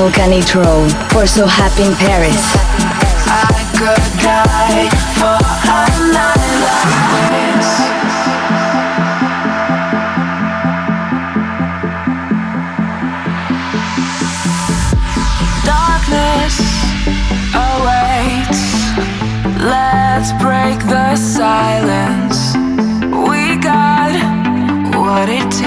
Michael Canitrot for So Happy in Paris. I could die for a night like this. Darkness awaits. Let's break the silence. We got what it takes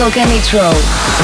Coca Nitro.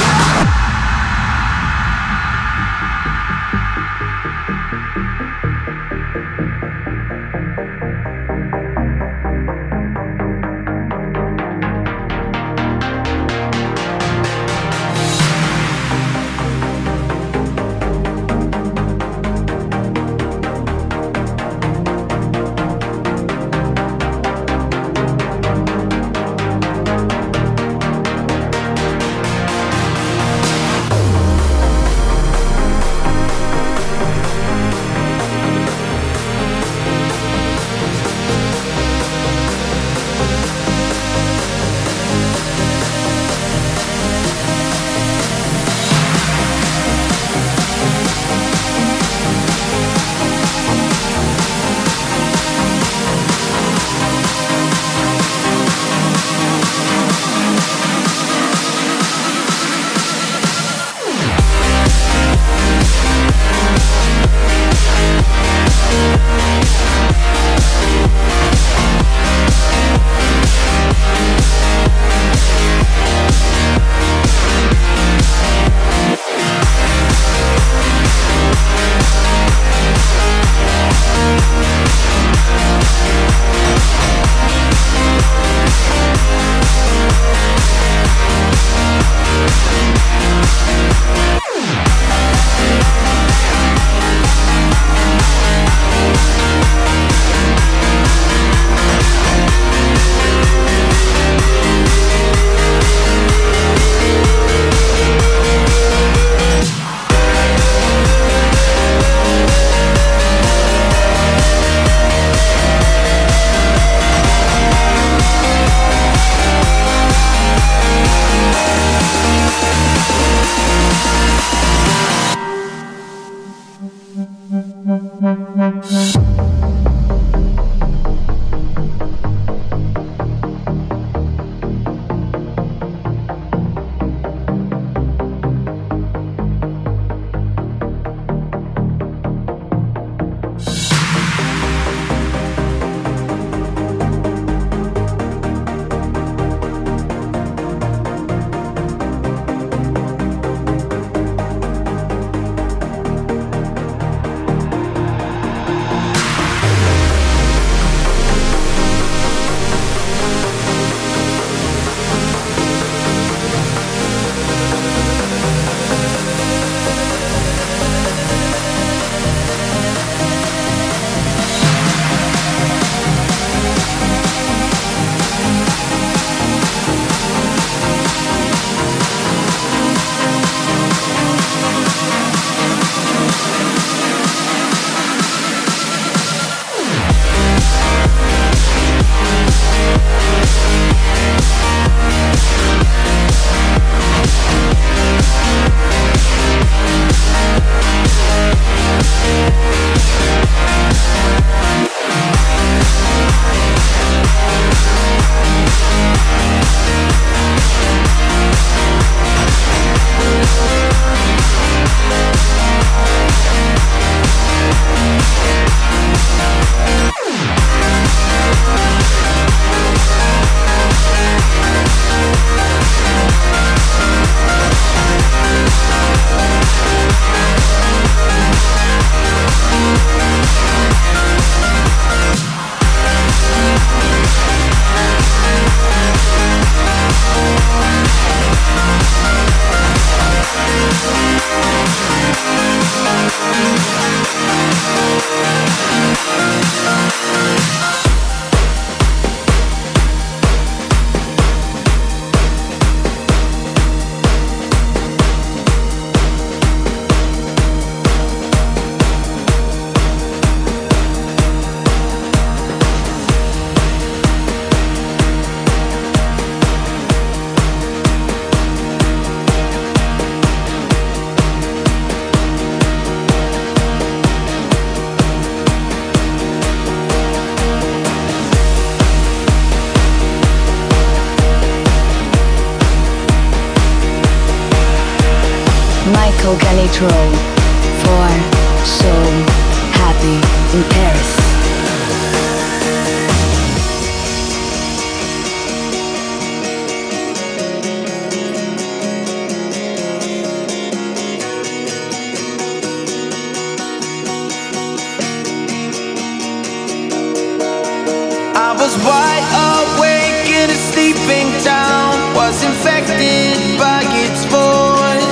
wide awake in a sleeping town, was infected by its void.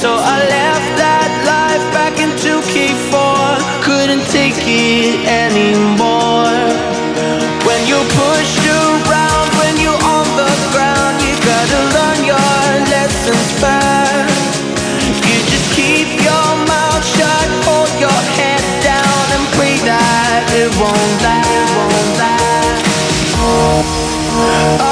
So I left that life back into K4, couldn't take it anymore. When you push around, when you're on the ground, you gotta learn your lessons fast. You just keep your mouth shut, hold your head down, and pray that it won't last. Oh.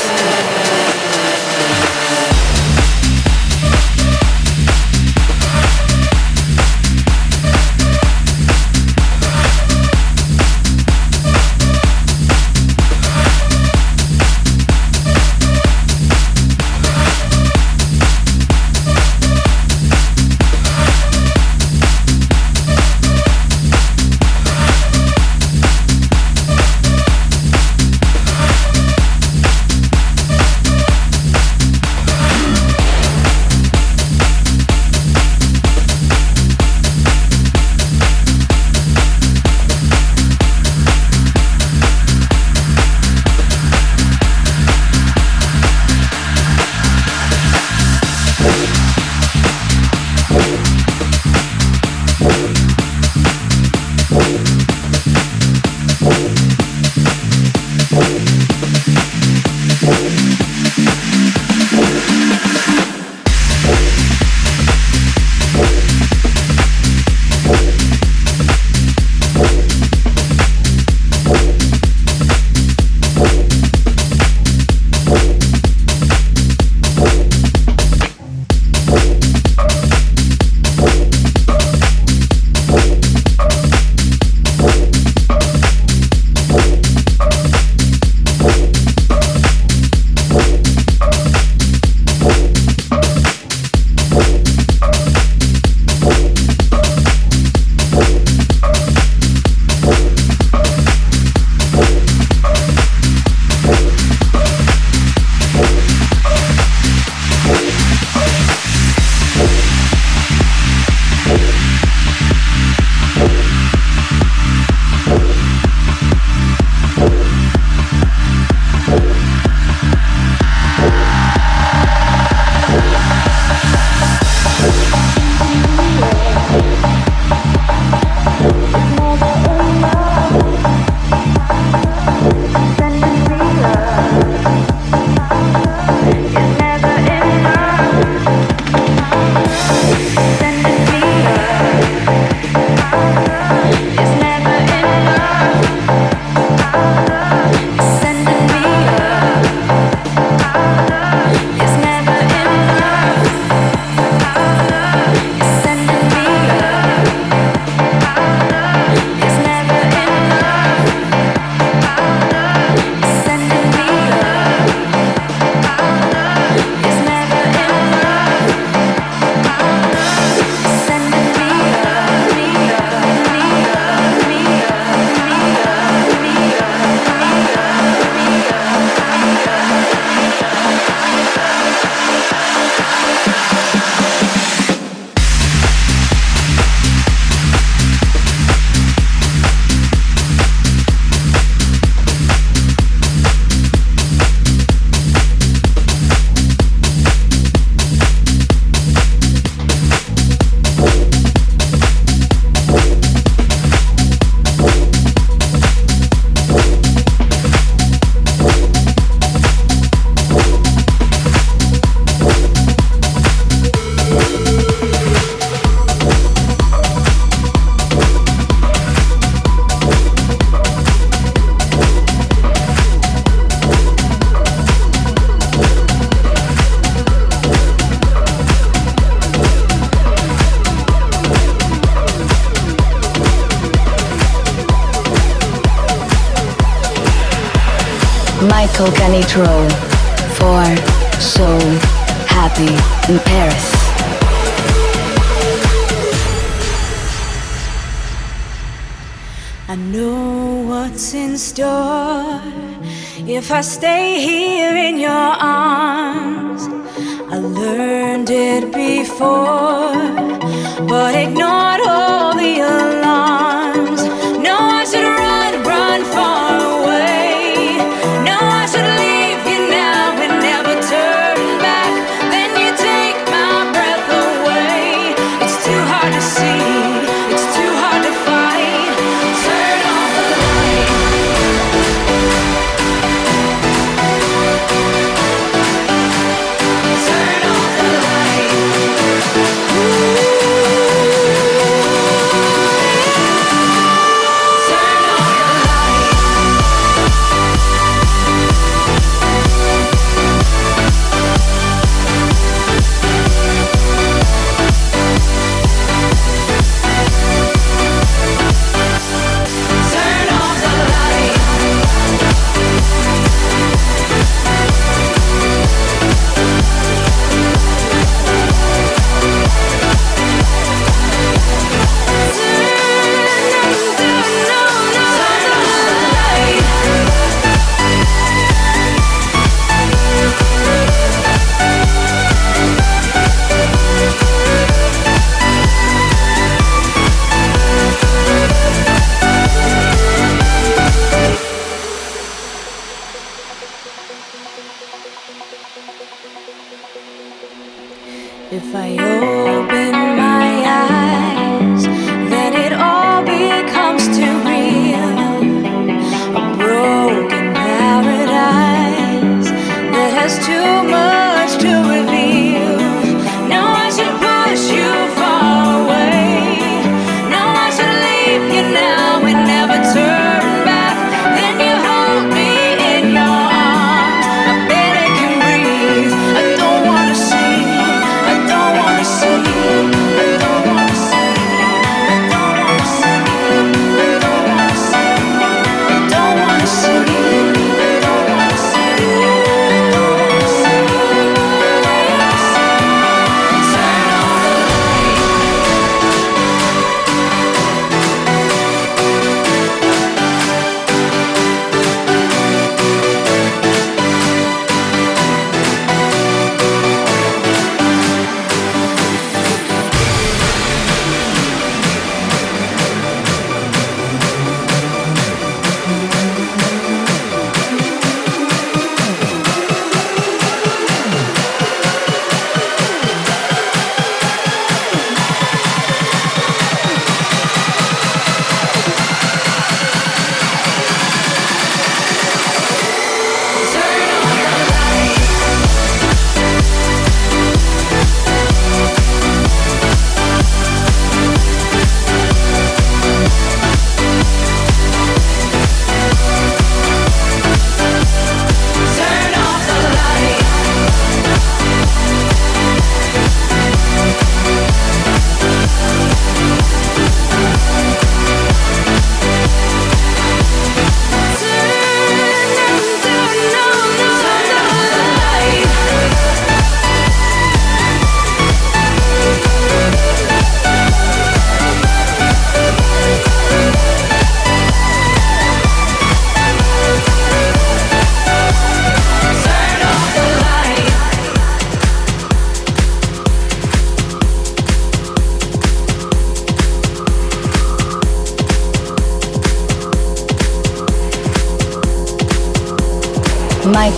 Michael Canitrot for So Happy in Paris. I know what's in store if I stay here in your arms. I learned it before, but ignored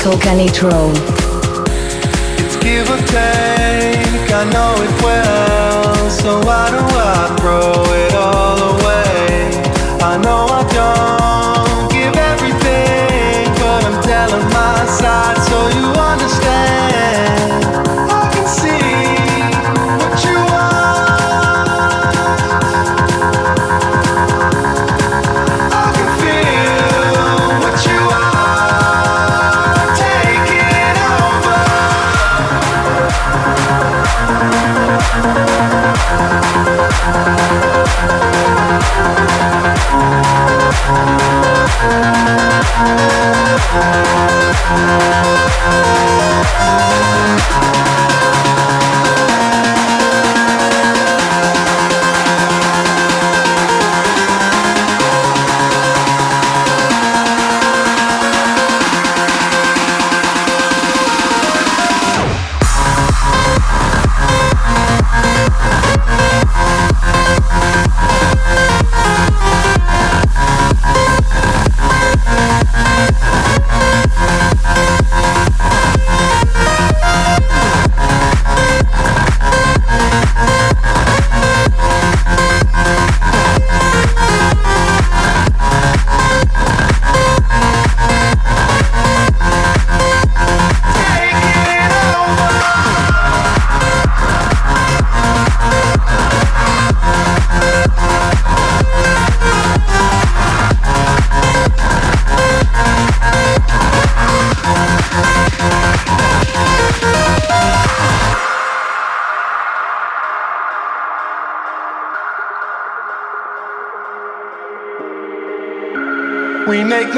Total Canitrot. It's give or take, I know it well.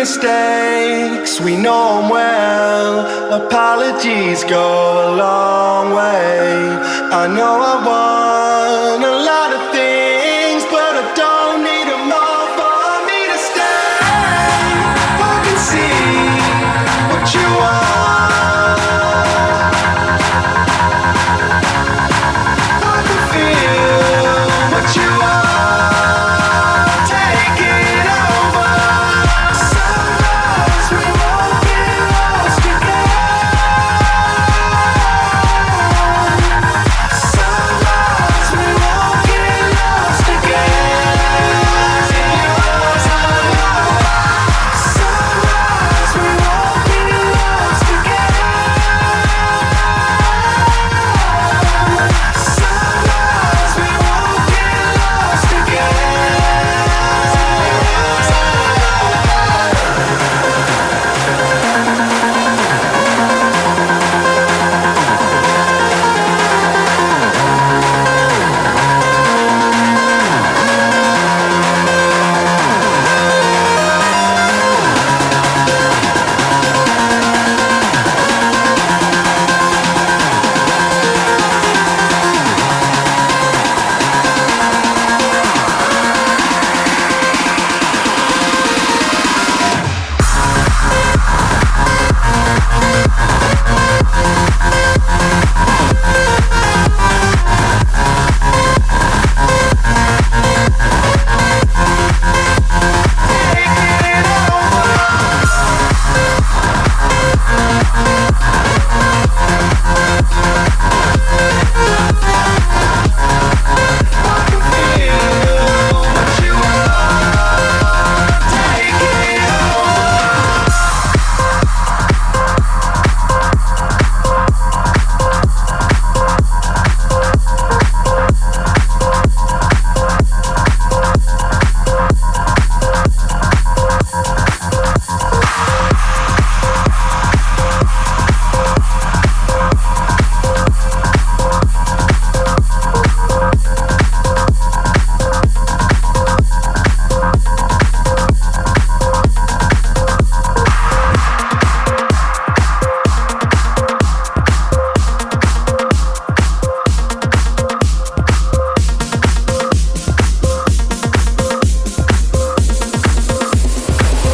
mistakes, we know them well. Apologies go a long way. I know I wanna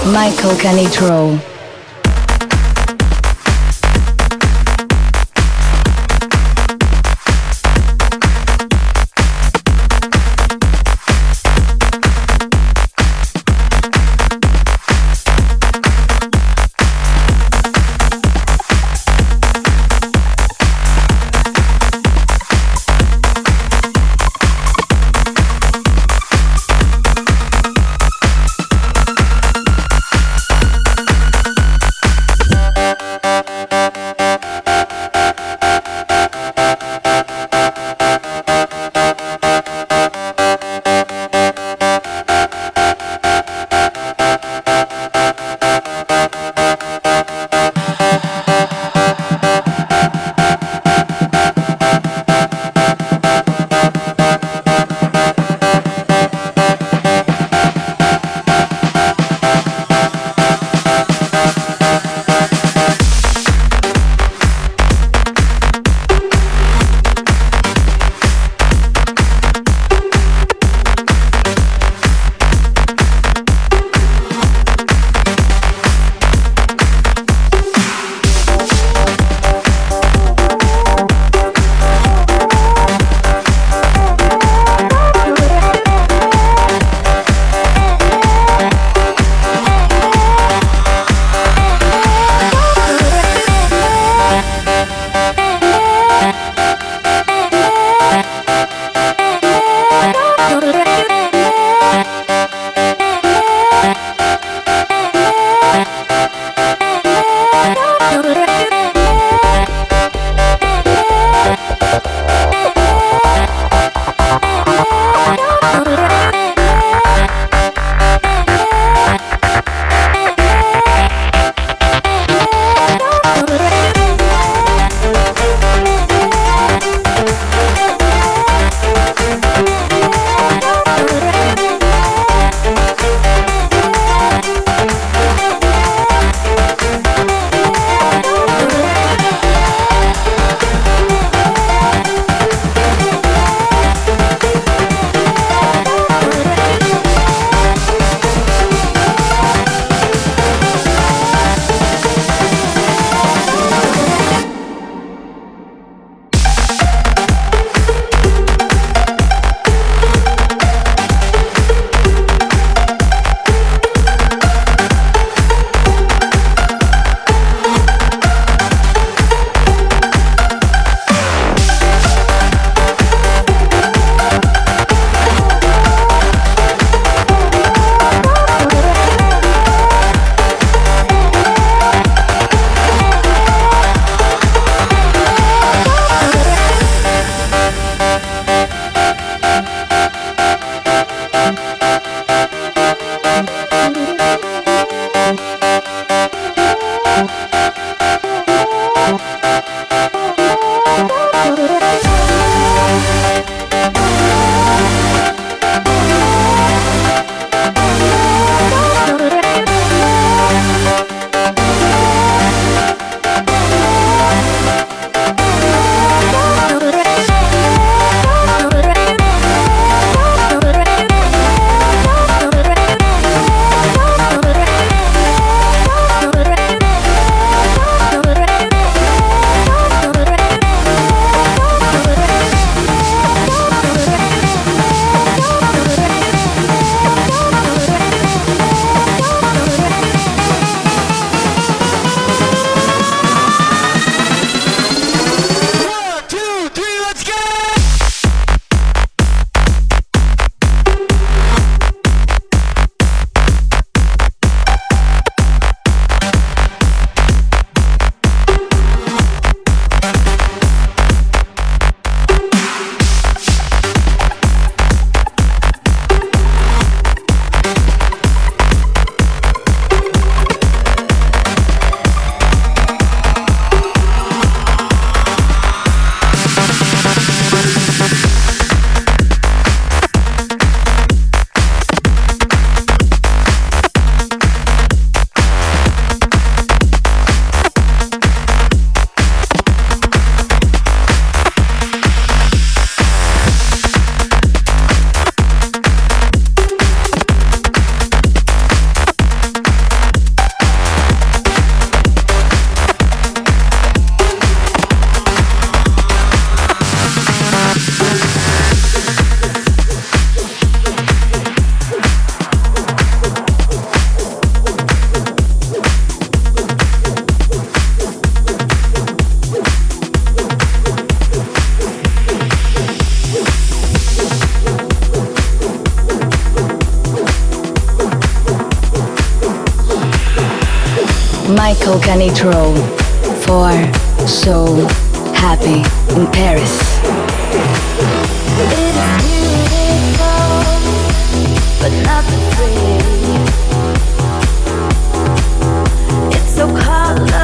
Michael Canitrot. it for so happy in Paris. It's beautiful, but not pretty. It's so colorful.